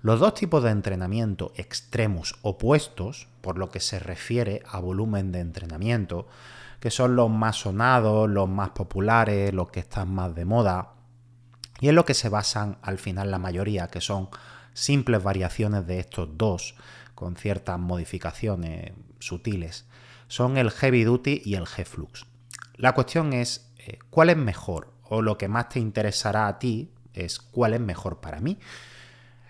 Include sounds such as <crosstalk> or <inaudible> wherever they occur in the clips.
Los dos tipos de entrenamiento extremos opuestos, por lo que se refiere a volumen de entrenamiento, que son los más sonados, los más populares, los que están más de moda, y en lo que se basan al final la mayoría, que son simples variaciones de estos dos, con ciertas modificaciones sutiles, son el heavy duty y el G-flux. La cuestión es eh, cuál es mejor, o lo que más te interesará a ti es cuál es mejor para mí.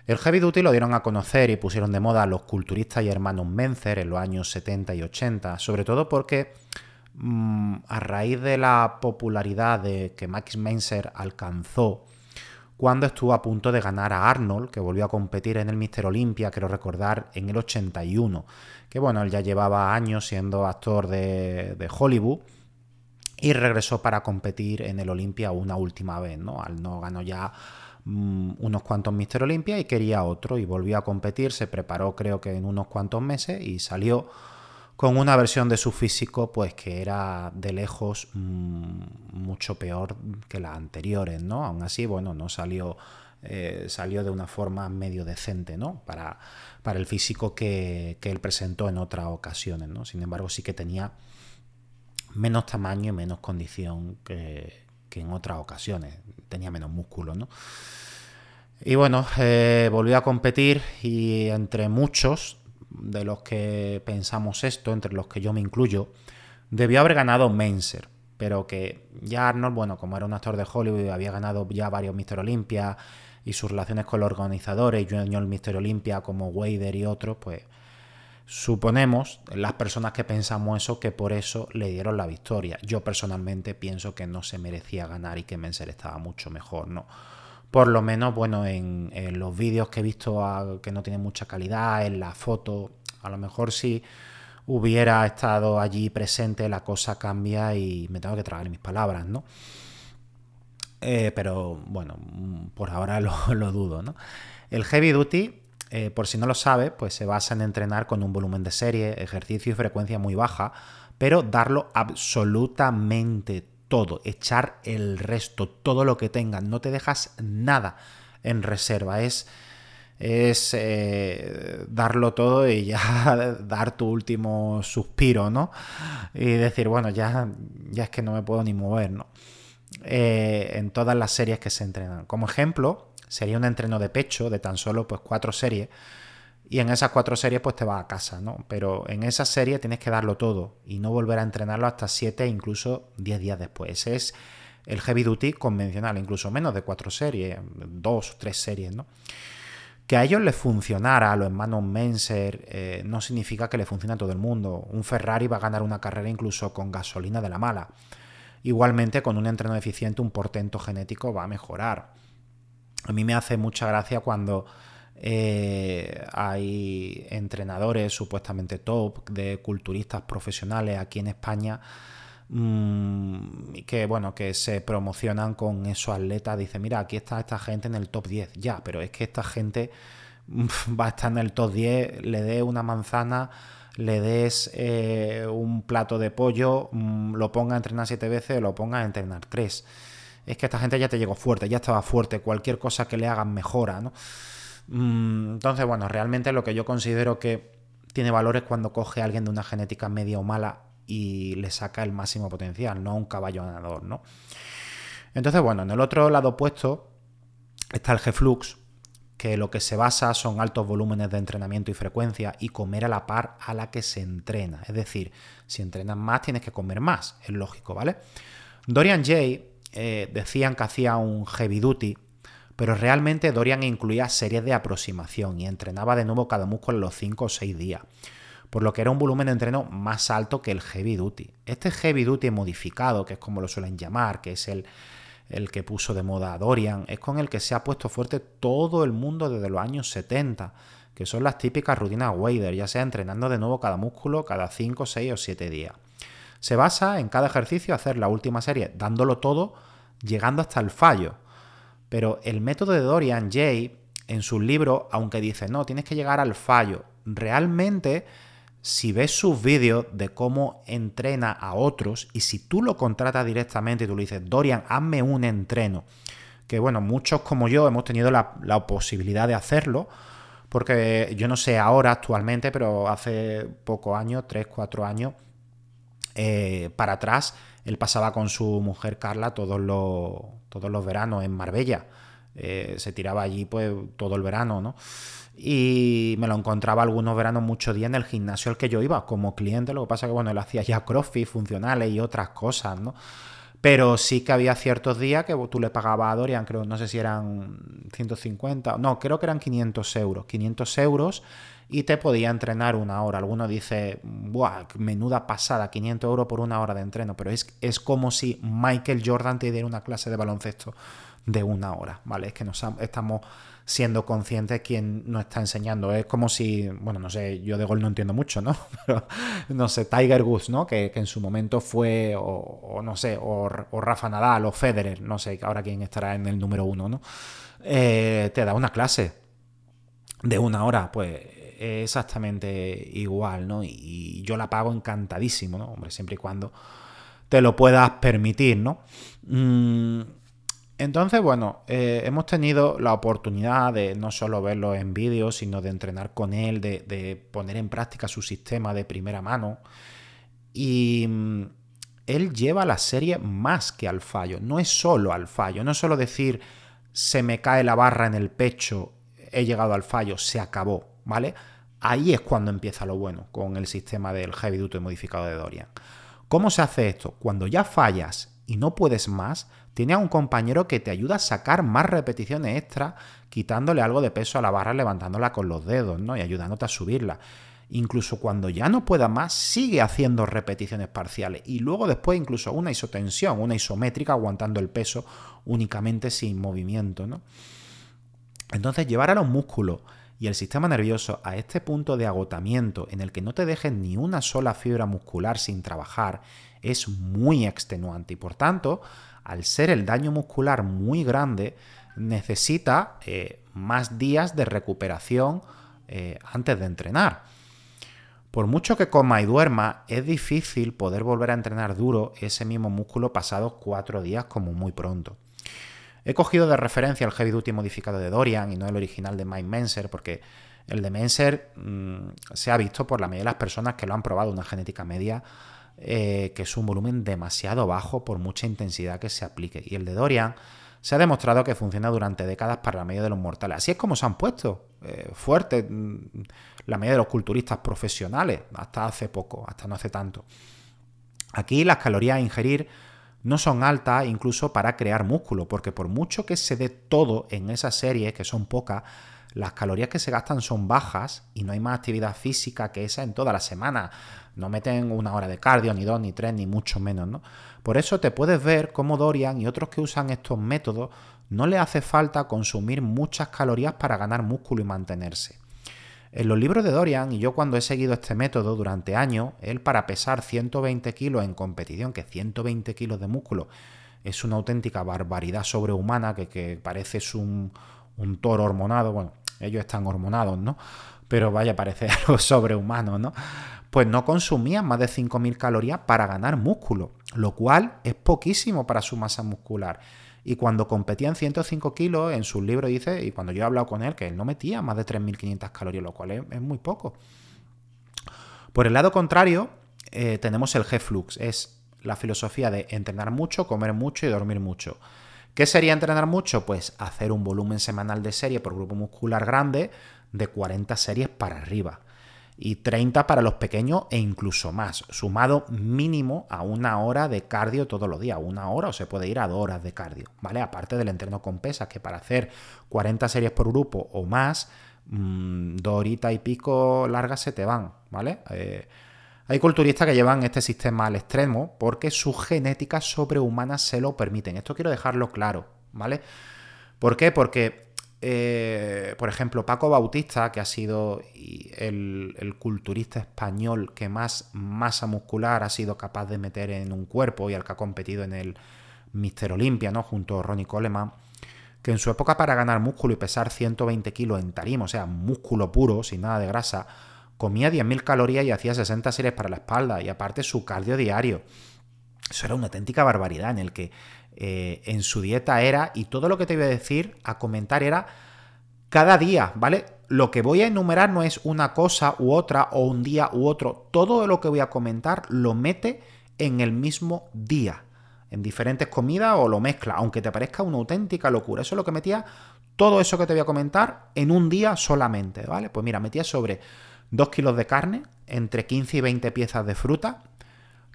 El heavy duty lo dieron a conocer y pusieron de moda los culturistas y hermanos Menzer en los años 70 y 80, sobre todo porque mm, a raíz de la popularidad de que Max Menzer alcanzó cuando estuvo a punto de ganar a Arnold, que volvió a competir en el Mister Olympia, quiero recordar, en el 81, que bueno, él ya llevaba años siendo actor de, de Hollywood y regresó para competir en el Olympia una última vez, ¿no? Al no ganó ya Mm, unos cuantos Mister Olympia y quería otro y volvió a competir, se preparó creo que en unos cuantos meses y salió con una versión de su físico pues que era de lejos mm, mucho peor que las anteriores, ¿no? Aún así, bueno, no salió, eh, salió de una forma medio decente, ¿no? Para, para el físico que, que, él presentó en otras ocasiones, ¿no? Sin embargo, sí que tenía menos tamaño y menos condición que, que en otras ocasiones. Tenía menos músculo, ¿no? Y bueno, eh, volvió a competir y entre muchos de los que pensamos esto, entre los que yo me incluyo, debió haber ganado Menser, pero que ya Arnold, bueno, como era un actor de Hollywood, había ganado ya varios Mister Olympia y sus relaciones con los organizadores, el Mister Olympia como Wader y otros, pues Suponemos, las personas que pensamos eso, que por eso le dieron la victoria. Yo personalmente pienso que no se merecía ganar y que Menser estaba mucho mejor, ¿no? Por lo menos, bueno, en, los vídeos que he visto que no tienen mucha calidad, en la foto, a lo mejor si hubiera estado allí presente, la cosa cambia y me tengo que tragar mis palabras, ¿no? Eh, pero bueno, por ahora <laughs> lo, lo dudo, ¿no? El heavy duty eh, por si no lo sabe, pues se basa en entrenar con un volumen de serie, ejercicio y frecuencia muy baja, pero darlo absolutamente todo, echar el resto, todo lo que tengas, no te dejas nada en reserva, es, es eh, darlo todo y ya <laughs> dar tu último suspiro, ¿no? Y decir, bueno, ya, ya es que no me puedo ni mover, ¿no? Eh, en todas las series que se entrenan. Como ejemplo, sería un entreno de pecho de tan solo pues cuatro series y en esas cuatro series pues te vas a casa, ¿no? Pero en esa serie tienes que darlo todo y no volver a entrenarlo hasta siete e incluso diez días después. Ese es el heavy duty convencional, incluso menos de cuatro series, dos o tres series, ¿no? Que a ellos les funcionara, a los hermanos Menser, eh, no significa que le funcione a todo el mundo. Un Ferrari va a ganar una carrera incluso con gasolina de la mala. Igualmente, con un entreno eficiente, un portento genético va a mejorar. A mí me hace mucha gracia cuando eh, hay entrenadores supuestamente top de culturistas profesionales aquí en España mm, que bueno, que se promocionan con esos atletas, dice, mira, aquí está esta gente en el top 10, ya, pero es que esta gente <laughs> va a estar en el top 10, le dé una manzana, le des eh, un plato de pollo, mm, lo ponga a entrenar siete veces lo ponga a entrenar tres. Es que esta gente ya te llegó fuerte, ya estaba fuerte, cualquier cosa que le hagan mejora, ¿no? Mm, entonces, bueno, realmente lo que yo considero que tiene valores cuando coge a alguien de una genética media o mala y le saca el máximo potencial, no un caballo ganador, ¿no? Entonces, bueno, en el otro lado opuesto está el G-Flux, que lo que se basa son altos volúmenes de entrenamiento y frecuencia y comer a la par a la que se entrena. Es decir, si entrenas más tienes que comer más, es lógico, ¿vale? Dorian Jay eh, decían que hacía un heavy duty, pero realmente Dorian incluía series de aproximación y entrenaba de nuevo cada músculo en los 5 o 6 días, por lo que era un volumen de entreno más alto que el heavy duty. Este heavy duty modificado, que es como lo suelen llamar, que es el el que puso de moda a Dorian, es con el que se ha puesto fuerte todo el mundo desde los años 70, que son las típicas rutinas Wader, ya sea entrenando de nuevo cada músculo cada 5, 6 o 7 días. Se basa en cada ejercicio hacer la última serie dándolo todo, llegando hasta el fallo. Pero el método de Dorian Jay, en su libro, aunque dice, no, tienes que llegar al fallo, realmente si ves sus vídeos de cómo entrena a otros y si tú lo contratas directamente y tú le dices, Dorian, hazme un entreno, que bueno, muchos como yo hemos tenido la, posibilidad de hacerlo, porque yo no sé ahora actualmente, pero hace pocos años, 3, 4 años, eh, para atrás, él pasaba con su mujer Carla todos los, todos los veranos en Marbella. Eh, se tiraba allí pues todo el verano, ¿no? y me lo encontraba algunos veranos muchos días en el gimnasio al que yo iba como cliente. Lo que pasa que, bueno, él hacía ya crossfit funcionales y otras cosas, ¿no? Pero sí que había ciertos días que tú le pagabas a Dorian, creo, no sé si eran 150, no, creo que eran 500 euros. 500 euros y te podía entrenar una hora. Alguno dice, ¡buah! Menuda pasada, 500 euros por una hora de entreno. Pero es, es como si Michael Jordan te diera una clase de baloncesto de una hora, ¿vale? Es que nos estamos siendo conscientes quién nos está enseñando. Es como si, bueno, no sé, yo de gol no entiendo mucho, ¿no? <laughs> Pero, no sé, Tiger Woods, ¿no? Que, en su momento fue, o, no sé, o, Rafa Nadal o Federer, no sé, ahora quién estará en el número uno, ¿no? Eh, te da una clase de una hora, pues exactamente igual, ¿no? Y yo la pago encantadísimo, ¿no? Hombre, siempre y cuando te lo puedas permitir, ¿no? Mm, entonces, bueno, eh, hemos tenido la oportunidad de no solo verlo en vídeo, sino de entrenar con él, de, poner en práctica su sistema de primera mano. Y mm, él lleva la serie más que al fallo, no es solo al fallo, no es solo decir se me cae la barra en el pecho, he llegado al fallo, se acabó, ¿vale? Ahí es cuando empieza lo bueno con el sistema del heavy duty modificado de Dorian. ¿Cómo se hace esto? Cuando ya fallas y no puedes más, tiene a un compañero que te ayuda a sacar más repeticiones extra, quitándole algo de peso a la barra, levantándola con los dedos, ¿no? Y ayudándote a subirla. Incluso cuando ya no pueda más, sigue haciendo repeticiones parciales. Y luego después incluso una isotensión, una isométrica, aguantando el peso únicamente sin movimiento, ¿no? Entonces, llevar a los músculos y el sistema nervioso a este punto de agotamiento en el que no te dejes ni una sola fibra muscular sin trabajar es muy extenuante y por tanto, al ser el daño muscular muy grande, necesita eh, más días de recuperación eh, antes de entrenar. Por mucho que coma y duerma, es difícil poder volver a entrenar duro ese mismo músculo pasados cuatro días como muy pronto. He cogido de referencia el Heavy Duty modificado de Dorian y no el original de Mike Menser porque el de Menser mm, se ha visto por la mayoría de las personas que lo han probado una genética media eh, que es un volumen demasiado bajo por mucha intensidad que se aplique. Y el de Dorian se ha demostrado que funciona durante décadas para la mayoría de los mortales. Así es como se han puesto eh, fuertes mm, la mayoría de los culturistas profesionales, hasta hace poco, hasta no hace tanto. Aquí las calorías a ingerir no son altas incluso para crear músculo, porque por mucho que se dé todo en esa serie, que son pocas, las calorías que se gastan son bajas y no hay más actividad física que esa en toda la semana. No meten una hora de cardio, ni dos, ni tres, ni mucho menos, ¿no? Por eso te puedes ver cómo Dorian y otros que usan estos métodos no le hace falta consumir muchas calorías para ganar músculo y mantenerse. En los libros de Dorian, y yo cuando he seguido este método durante años, él para pesar 120 kilos en competición, que 120 kilos de músculo es una auténtica barbaridad sobrehumana, que, que parece un, un toro hormonado, bueno, ellos están hormonados, ¿no? Pero vaya, parece <laughs> algo sobrehumano, ¿no? Pues no consumían más de 5.000 calorías para ganar músculo, lo cual es poquísimo para su masa muscular. Y cuando competía en 105 kilos, en su libro dice, y cuando yo he hablado con él, que él no metía más de 3.500 calorías, lo cual es, muy poco. Por el lado contrario, eh, tenemos el G-Flux, es la filosofía de entrenar mucho, comer mucho y dormir mucho. ¿Qué sería entrenar mucho? Pues hacer un volumen semanal de serie por grupo muscular grande de 40 series para arriba y 30 para los pequeños e incluso más, sumado mínimo a una hora de cardio todos los días, una hora o se puede ir a dos horas de cardio, ¿vale? Aparte del entreno con pesas, que para hacer 40 series por grupo o más, mmm, dos horitas y pico largas se te van, ¿vale? Eh, hay culturistas que llevan este sistema al extremo porque sus genéticas sobrehumanas se lo permiten. Esto quiero dejarlo claro, ¿vale? ¿Por qué? Porque eh, por ejemplo, Paco Bautista, que ha sido el, culturista español que más masa muscular ha sido capaz de meter en un cuerpo y al que ha competido en el Mister Olimpia, ¿no? Junto a Ronnie Coleman, que en su época para ganar músculo y pesar 120 kilos en tarima, o sea, músculo puro, sin nada de grasa, comía 10.000 calorías y hacía 60 series para la espalda, y aparte su cardio diario. Eso era una auténtica barbaridad en el que eh, en su dieta era, y todo lo que te voy a decir, a comentar era cada día, ¿vale? Lo que voy a enumerar no es una cosa u otra o un día u otro. Todo lo que voy a comentar lo mete en el mismo día, en diferentes comidas o lo mezcla, aunque te parezca una auténtica locura. Eso es lo que metía todo eso que te voy a comentar en un día solamente, ¿vale? Pues mira, metía sobre 2 kilos de carne, entre 15 y 20 piezas de fruta,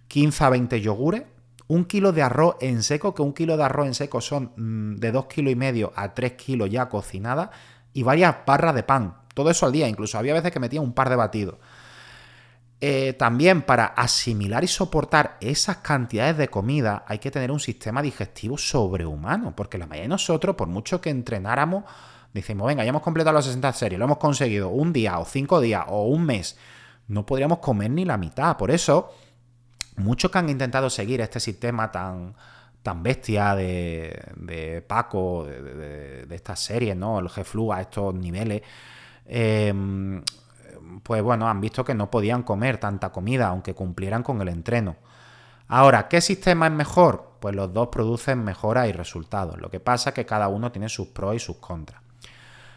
15 a 20 yogures, un kilo de arroz en seco, que un kilo de arroz en seco son mm, de 2 kilos y medio a 3 kilos ya cocinada, y varias barras de pan. Todo eso al día, incluso había veces que metía un par de batidos. Eh, también para asimilar y soportar esas cantidades de comida hay que tener un sistema digestivo sobrehumano, porque la mayoría de nosotros, por mucho que entrenáramos, decimos, venga, ya hemos completado las 60 series, lo hemos conseguido un día o cinco días o un mes, no podríamos comer ni la mitad. Por eso, muchos que han intentado seguir este sistema tan, tan bestia de, Paco, de, estas series, ¿no? El G-Flu a estos niveles, em, pues bueno, han visto que no podían comer tanta comida, aunque cumplieran con el entreno. Ahora, ¿qué sistema es mejor? Pues los dos producen mejoras y resultados. Lo que pasa es que cada uno tiene sus pros y sus contras.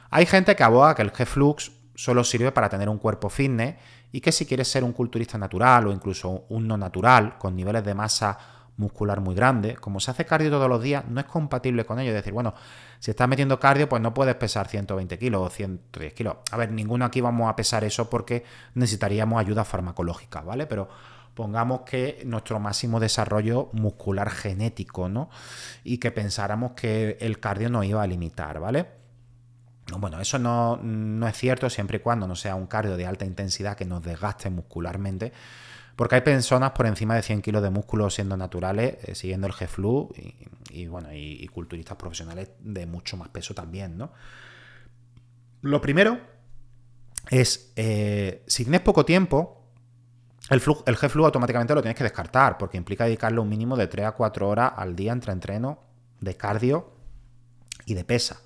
Hay gente que aboga que el G-Flux solo sirve para tener un cuerpo fitness y que si quieres ser un culturista natural o incluso un no natural, con niveles de masa muscular muy grande, como se hace cardio todos los días, no es compatible con ello. Es decir, bueno, si estás metiendo cardio, pues no puedes pesar 120 kilos o 110 kilos. A ver, ninguno aquí vamos a pesar eso porque necesitaríamos ayuda farmacológica, ¿vale? Pero pongamos que nuestro máximo desarrollo muscular genético, ¿no? Y que pensáramos que el cardio nos iba a limitar, ¿vale? Bueno, eso no, no es cierto siempre y cuando no sea un cardio de alta intensidad que nos desgaste muscularmente porque hay personas por encima de 100 kilos de músculo siendo naturales, eh, siguiendo el G-Flu y, bueno, y, culturistas profesionales de mucho más peso también, ¿no? Lo primero es, eh, si tienes poco tiempo, el, el G-Flu automáticamente lo tienes que descartar, porque implica dedicarle un mínimo de 3 a 4 horas al día entre entreno de cardio y de pesa.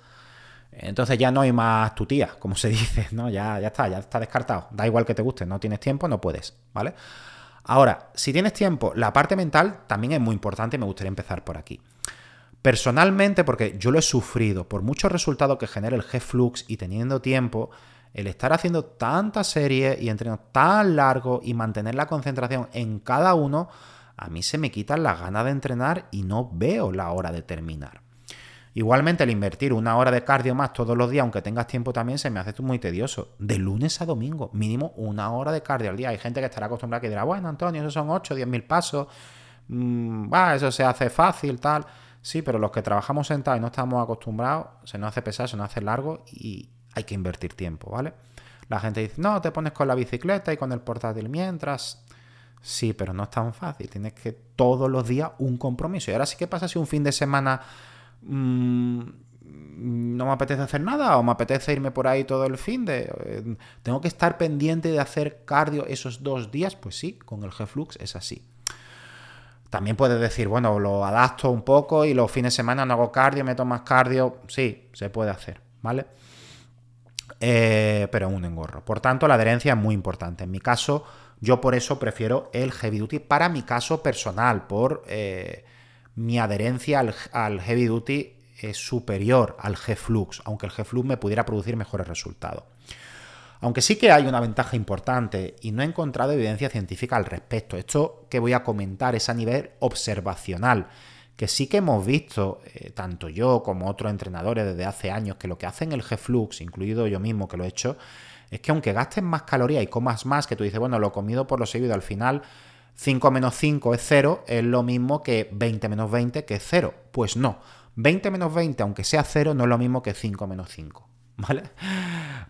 Entonces ya no hay más tutía, como se <laughs> dice, ¿no? Ya, ya está, ya está descartado. Da igual que te guste, no tienes tiempo, no puedes, ¿vale? Ahora, si tienes tiempo, la parte mental también es muy importante y me gustaría empezar por aquí. Personalmente, porque yo lo he sufrido, por muchos resultados que genera el G-Flux y teniendo tiempo, el estar haciendo tantas series y entrenos tan largos y mantener la concentración en cada uno, a mí se me quitan las ganas de entrenar y no veo la hora de terminar. Igualmente, el invertir una hora de cardio más todos los días, aunque tengas tiempo también, se me hace muy tedioso. De lunes a domingo, mínimo una hora de cardio al día. Hay gente que estará acostumbrada que dirá, bueno, Antonio, esos son 8, 10 mil pasos. Mm, eso se hace fácil, tal. Sí, pero los que trabajamos sentados y no estamos acostumbrados, se nos hace pesado, se nos hace largo y hay que invertir tiempo, ¿vale? La gente dice, no, te pones con la bicicleta y con el portátil mientras. Sí, pero no es tan fácil. Tienes que todos los días un compromiso. Y ahora sí, ¿qué pasa si un fin de semana Mm, no me apetece hacer nada o me apetece irme por ahí todo el fin de... Eh, tengo que estar pendiente de hacer cardio esos dos días, pues sí, con el G-Flux es así. También puedes decir, bueno, lo adapto un poco y los fines de semana no hago cardio, meto más cardio. Sí, se puede hacer, ¿vale? Eh, pero un engorro. Por tanto, la adherencia es muy importante. En mi caso, yo por eso prefiero el heavy duty para mi caso personal, por eh, mi adherencia al, heavy duty es superior al G-Flux, aunque el G-Flux me pudiera producir mejores resultados. Aunque sí que hay una ventaja importante y no he encontrado evidencia científica al respecto. Esto que voy a comentar es a nivel observacional, que sí que hemos visto, eh, tanto yo como otros entrenadores desde hace años, que lo que hacen el G-Flux, incluido yo mismo que lo he hecho, es que aunque gastes más calorías y comas más, que tú dices, bueno, lo comido por lo seguido, al final 5 menos 5 es 0, es lo mismo que 20 menos 20, que es 0. Pues no, 20 menos 20, aunque sea 0, no es lo mismo que 5 menos 5. <laughs> ¿Vale?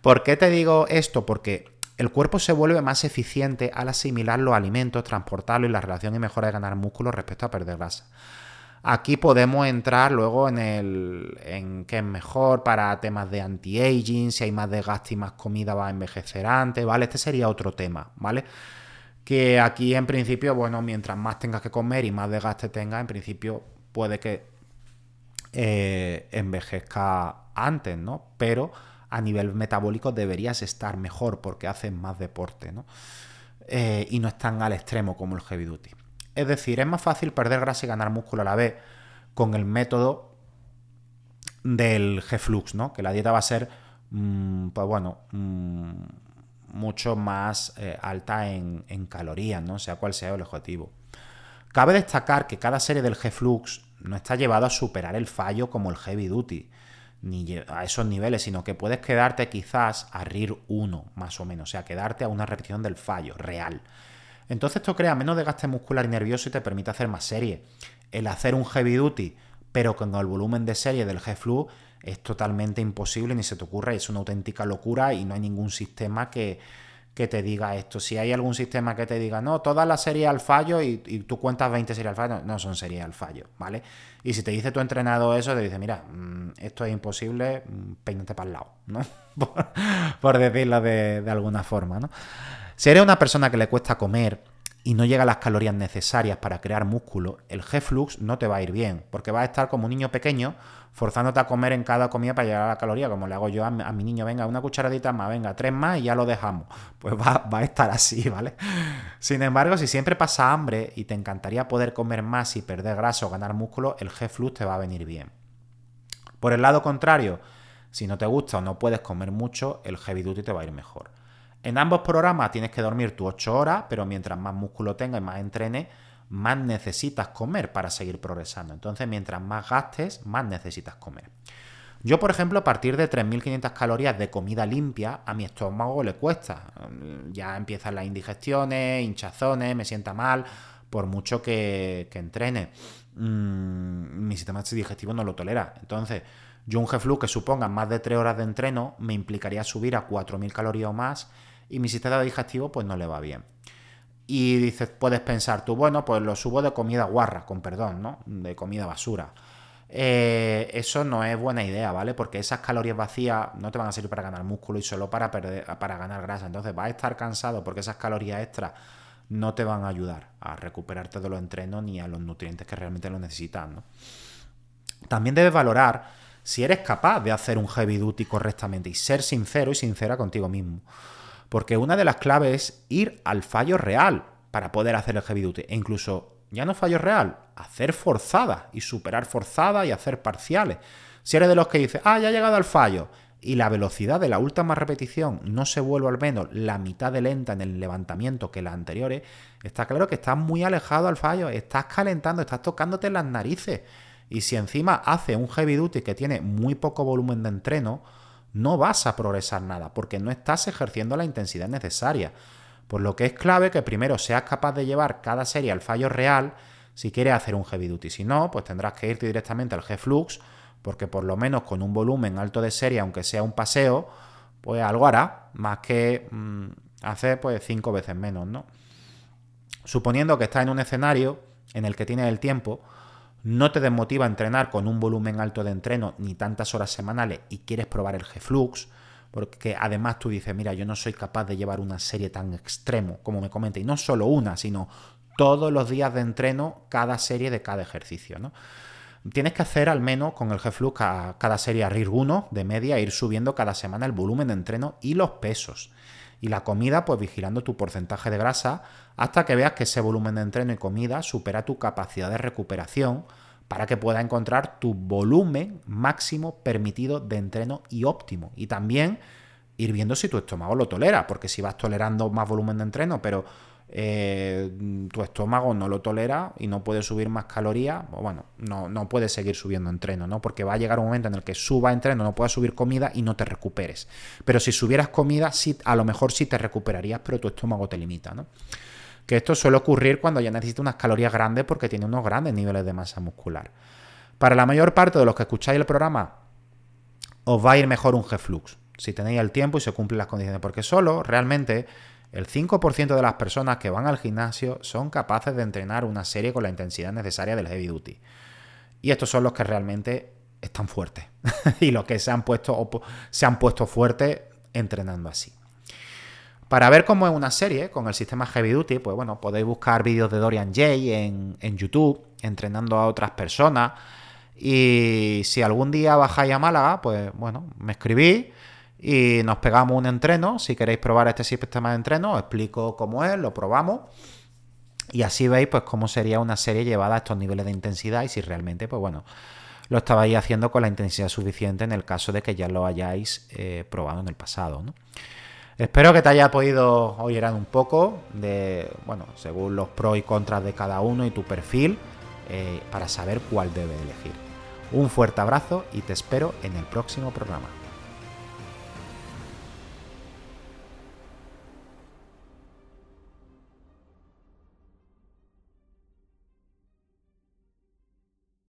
¿Por qué te digo esto? Porque el cuerpo se vuelve más eficiente al asimilar los alimentos, transportarlos y la relación y mejora de ganar músculo respecto a perder grasa. Aquí podemos entrar luego en el en qué es mejor para temas de anti-aging, si hay más desgaste y más comida va a envejecer antes, ¿vale? Este sería otro tema, ¿vale? Que aquí en principio, bueno, mientras más tengas que comer y más desgaste tengas, en principio puede que eh, envejezca antes, ¿no? Pero a nivel metabólico deberías estar mejor porque haces más deporte, ¿no? Eh, y no es tan al extremo como el heavy duty. Es decir, es más fácil perder grasa y ganar músculo a la vez con el método del G-Flux, ¿no? Que la dieta va a ser, mm, pues bueno, mm, mucho más eh, alta en, calorías, ¿no? Sea cual sea el objetivo. Cabe destacar que cada serie del G-Flux no está llevado a superar el fallo como el Heavy Duty ni a esos niveles, sino que puedes quedarte quizás a RIR 1, más o menos, o sea, quedarte a una repetición del fallo real. Entonces esto crea menos desgaste muscular y nervioso y te permite hacer más serie. El hacer un heavy duty, pero con el volumen de serie del G-Flu, es totalmente imposible, ni se te ocurre, es una auténtica locura y no hay ningún sistema que, que te diga esto. Si hay algún sistema que te diga, no, todas las series al fallo y, tú cuentas 20 series al fallo, no son series al fallo, ¿vale? Y si te dice tu entrenador eso, te dice, mira, mm, esto es imposible, mm, peínate para el lado, ¿no? <laughs> por, decirlo de, de, alguna forma, ¿no? Si eres una persona que le cuesta comer y no llega a las calorías necesarias para crear músculo, el G-Flux no te va a ir bien, porque vas a estar como un niño pequeño forzándote a comer en cada comida para llegar a la caloría, como le hago yo a mi, niño, venga, una cucharadita más, venga, tres más y ya lo dejamos. Pues va, va a estar así, <laughs> ¿vale? Sin embargo, si siempre pasa hambre y te encantaría poder comer más y perder grasa o ganar músculo, el G-Flux te va a venir bien. Por el lado contrario, si no te gusta o no puedes comer mucho, el Heavy Duty te va a ir mejor. En ambos programas tienes que dormir tus 8 horas, pero mientras más músculo tengas y más entrenes, más necesitas comer para seguir progresando. Entonces, mientras más gastes, más necesitas comer. Yo, por ejemplo, a partir de 3.500 calorías de comida limpia, a mi estómago le cuesta. Ya empiezan las indigestiones, hinchazones, me sienta mal, por mucho que, entrene. Mm, mi sistema digestivo no lo tolera. Entonces, yo un G-Flu que suponga más de 3 horas de entreno me implicaría subir a 4.000 calorías o más y mi sistema digestivo pues no le va bien. Y dices, puedes pensar tú, bueno, pues lo subo de comida guarra, con perdón, ¿no? De comida basura. Eh, eso no es buena idea, ¿vale? Porque esas calorías vacías no te van a servir para ganar músculo y solo para, perder, para ganar grasa. Entonces vas a estar cansado porque esas calorías extras no te van a ayudar a recuperarte de los entrenos ni a los nutrientes que realmente lo necesitas, ¿no? También debes valorar si eres capaz de hacer un heavy duty correctamente y ser sincero y sincera contigo mismo. Porque una de las claves es ir al fallo real para poder hacer el heavy duty. E incluso, ya no fallo real, hacer forzada y superar forzada y hacer parciales. Si eres de los que dices, ah, ya ha llegado al fallo, y la velocidad de la última repetición no se vuelve al menos la mitad de lenta en el levantamiento que las anteriores, está claro que estás muy alejado al fallo, estás calentando, estás tocándote las narices. Y si encima hace un heavy duty que tiene muy poco volumen de entreno, no vas a progresar nada porque no estás ejerciendo la intensidad necesaria. Por lo que es clave que primero seas capaz de llevar cada serie al fallo real si quieres hacer un heavy duty. Si no, pues tendrás que irte directamente al G-Flux porque por lo menos con un volumen alto de serie, aunque sea un paseo, pues algo hará, más que mm, hacer pues cinco veces menos, ¿no? Suponiendo que estás en un escenario en el que tienes el tiempo, no te desmotiva entrenar con un volumen alto de entreno ni tantas horas semanales y quieres probar el G-Flux, porque además tú dices, mira, yo no soy capaz de llevar una serie tan extremo como me comenta, y no solo una, sino todos los días de entreno, cada serie de cada ejercicio, ¿no? Tienes que hacer al menos con el G-Flux cada serie a RIR 1 de media, ir subiendo cada semana el volumen de entreno y los pesos. Y la comida, pues vigilando tu porcentaje de grasa hasta que veas que ese volumen de entreno y comida supera tu capacidad de recuperación para que puedas encontrar tu volumen máximo permitido de entreno y óptimo. Y también ir viendo si tu estómago lo tolera, porque si vas tolerando más volumen de entreno, pero eh, tu estómago no lo tolera y no puede subir más calorías, bueno, no, no puedes seguir subiendo entreno, ¿no? Porque va a llegar un momento en el que suba entreno, no puedas subir comida y no te recuperes. Pero si subieras comida, sí, a lo mejor sí te recuperarías, pero tu estómago te limita, ¿no? Que esto suele ocurrir cuando ya necesitas unas calorías grandes porque tiene unos grandes niveles de masa muscular. Para la mayor parte de los que escucháis el programa, os va a ir mejor un G-Flux, si tenéis el tiempo y se cumplen las condiciones, porque solo realmente el 5% de las personas que van al gimnasio son capaces de entrenar una serie con la intensidad necesaria del heavy duty. Y estos son los que realmente están fuertes <laughs> y los que se han puesto, se han puesto fuertes entrenando así. Para ver cómo es una serie con el sistema Heavy Duty, pues bueno, podéis buscar vídeos de Dorian Jay en, en, YouTube, entrenando a otras personas. Y si algún día bajáis a Málaga, pues bueno, me escribís y nos pegamos un entreno. Si queréis probar este sistema de entreno, os explico cómo es, lo probamos. Y así veis pues cómo sería una serie llevada a estos niveles de intensidad y si realmente, pues bueno, lo estabais haciendo con la intensidad suficiente en el caso de que ya lo hayáis eh, probado en el pasado. Espero que te haya podido oír un poco de, bueno, según los pros y contras de cada uno y tu perfil, eh, para saber cuál debe elegir. Un fuerte abrazo y te espero en el próximo programa.